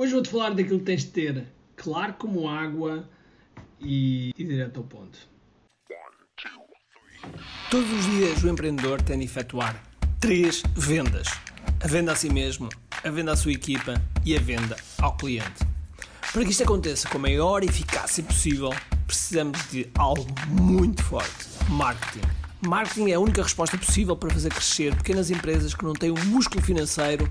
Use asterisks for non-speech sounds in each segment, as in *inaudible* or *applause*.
Hoje vou-te falar daquilo que tens de ter claro como água e, e direto ao ponto. Todos os dias o empreendedor tem de efetuar três vendas: a venda a si mesmo, a venda à sua equipa e a venda ao cliente. Para que isto aconteça com a maior eficácia possível, precisamos de algo muito forte: marketing. Marketing é a única resposta possível para fazer crescer pequenas empresas que não têm um músculo financeiro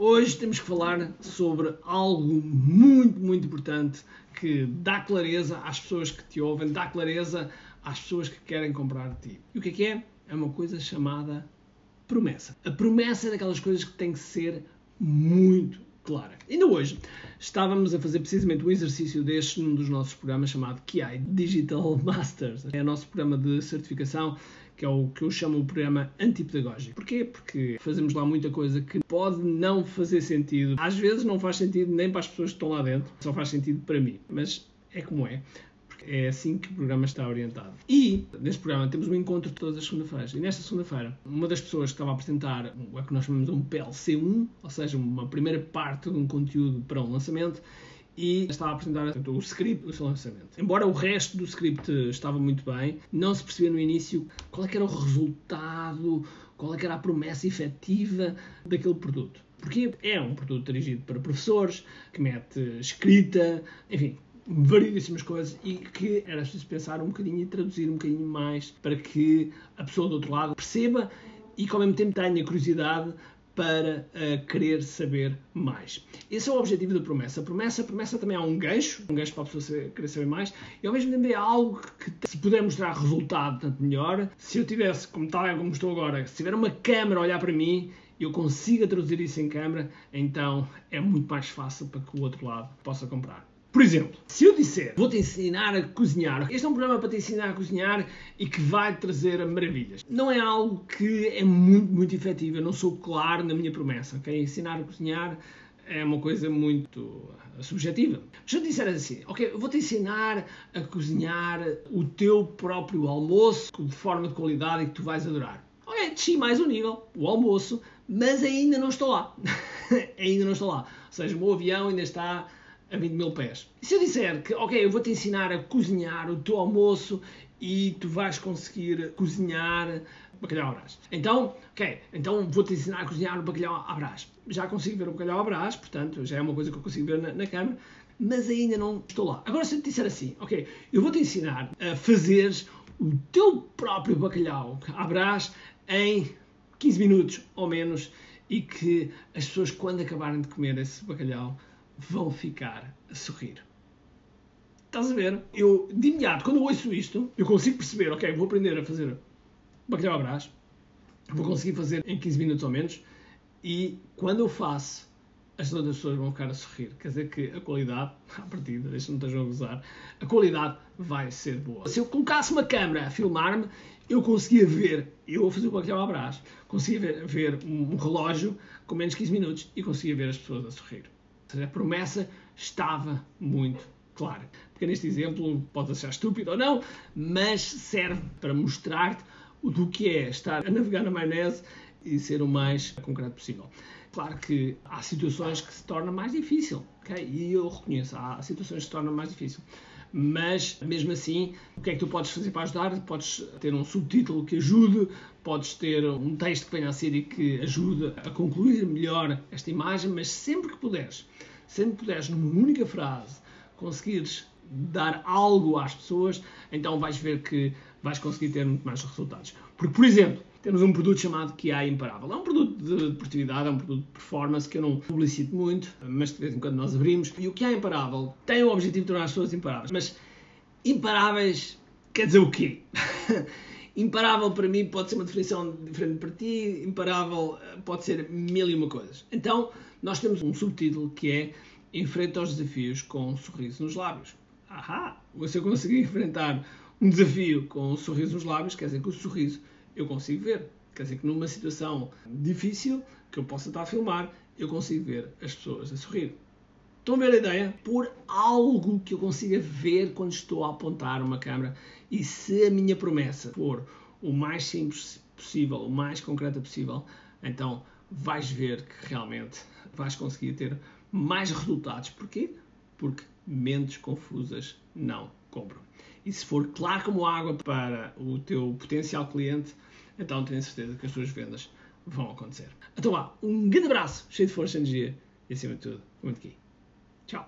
hoje temos que falar sobre algo muito, muito importante que dá clareza às pessoas que te ouvem, dá clareza às pessoas que querem comprar de ti. E o que é que é? É uma coisa chamada promessa. A promessa é daquelas coisas que tem que ser muito clara. Ainda hoje estávamos a fazer precisamente um exercício deste num dos nossos programas chamado KI Digital Masters. É o nosso programa de certificação que é o que eu chamo o programa antipedagógico. Porquê? Porque fazemos lá muita coisa que pode não fazer sentido. Às vezes não faz sentido nem para as pessoas que estão lá dentro, só faz sentido para mim. Mas é como é. É assim que o programa está orientado. E, neste programa, temos um encontro todas as segundas-feiras. E nesta segunda-feira, uma das pessoas que estava a apresentar o que nós chamamos de um PLC1, ou seja, uma primeira parte de um conteúdo para um lançamento, e estava a apresentar o script do seu lançamento. Embora o resto do script estava muito bem, não se percebia no início qual é era o resultado, qual é era a promessa efetiva daquele produto. Porque é um produto dirigido para professores, que mete escrita, enfim, variedíssimas coisas e que era preciso pensar um bocadinho e traduzir um bocadinho mais para que a pessoa do outro lado perceba e que ao mesmo tempo tenha curiosidade para uh, querer saber mais. Esse é o objetivo da promessa. A promessa, a promessa também é um gancho, um gancho para a pessoa saber, querer saber mais, e ao mesmo tempo é algo que, se puder mostrar resultado, tanto melhor. Se eu tivesse, como está, como estou agora, se tiver uma câmera a olhar para mim, eu consiga traduzir isso em câmera, então é muito mais fácil para que o outro lado possa comprar. Por exemplo, se eu disser vou-te ensinar a cozinhar, este é um programa para te ensinar a cozinhar e que vai trazer maravilhas. Não é algo que é muito, muito efetivo. Eu não sou claro na minha promessa. Okay? Ensinar a cozinhar é uma coisa muito subjetiva. Se eu disser assim, ok, vou-te ensinar a cozinhar o teu próprio almoço de forma de qualidade e que tu vais adorar. Ok, desci mais um nível, o almoço, mas ainda não estou lá. *laughs* ainda não estou lá. Ou seja, o meu avião ainda está a 20 mil pés. E se eu disser que, ok, eu vou-te ensinar a cozinhar o teu almoço e tu vais conseguir cozinhar bacalhau à brás. Então, ok, então vou-te ensinar a cozinhar o bacalhau à brás. Já consigo ver o bacalhau à brás, portanto, já é uma coisa que eu consigo ver na, na câmera, mas ainda não estou lá. Agora, se eu te disser assim, ok, eu vou-te ensinar a fazer o teu próprio bacalhau à brás em 15 minutos ou menos e que as pessoas, quando acabarem de comer esse bacalhau, vão ficar a sorrir. Estás a ver? Eu, de imediato, quando ouço isto, eu consigo perceber, ok, vou aprender a fazer bacalhau à brás, vou conseguir fazer em 15 minutos ou menos, e quando eu faço, as outras pessoas vão ficar a sorrir. Quer dizer que a qualidade, à partida, deixa-me estejam a gozar, a qualidade vai ser boa. Se eu colocasse uma câmera a filmar-me, eu conseguia ver, eu vou fazer o bacalhau brás, conseguia ver, ver um relógio com menos de 15 minutos e conseguia ver as pessoas a sorrir. A promessa estava muito clara. Porque neste exemplo pode achar estúpido ou não, mas serve para mostrar-te do que é estar a navegar na maionese e ser o mais concreto possível. Claro que há situações que se tornam mais difícil, ok? E eu reconheço, há situações que se tornam mais difícil. Mas, mesmo assim, o que é que tu podes fazer para ajudar? Podes ter um subtítulo que ajude, podes ter um texto que venha a ser e que ajude a concluir melhor esta imagem, mas sempre que puderes, que puderes, numa única frase, conseguires dar algo às pessoas, então vais ver que vais conseguir ter muito mais resultados. Porque, por exemplo, temos um produto chamado QI Imparável. É um produto de deportividade, é um produto de performance que eu não publicito muito, mas de vez em quando nós abrimos. E o QI Imparável tem o objetivo de tornar as pessoas imparáveis. Mas imparáveis quer dizer o quê? *laughs* Imparável para mim pode ser uma definição diferente para ti, imparável pode ser mil e uma coisas. Então, nós temos um subtítulo que é Enfrenta os desafios com um sorriso nos lábios. Ahá! Eu conseguir enfrentar um desafio com um sorriso nos lábios, quer dizer que o sorriso eu consigo ver. Quer dizer que numa situação difícil, que eu possa estar a filmar, eu consigo ver as pessoas a sorrir. Estão a ver a ideia? Por algo que eu consiga ver quando estou a apontar uma câmera. E se a minha promessa for o mais simples possível, o mais concreta possível, então vais ver que realmente vais conseguir ter mais resultados. Porquê? Porque mentes confusas não compram. E se for claro como água para o teu potencial cliente, então tenho certeza que as tuas vendas vão acontecer. Então vá, um grande abraço, cheio de força e energia e acima de tudo, muito aqui. Ciao.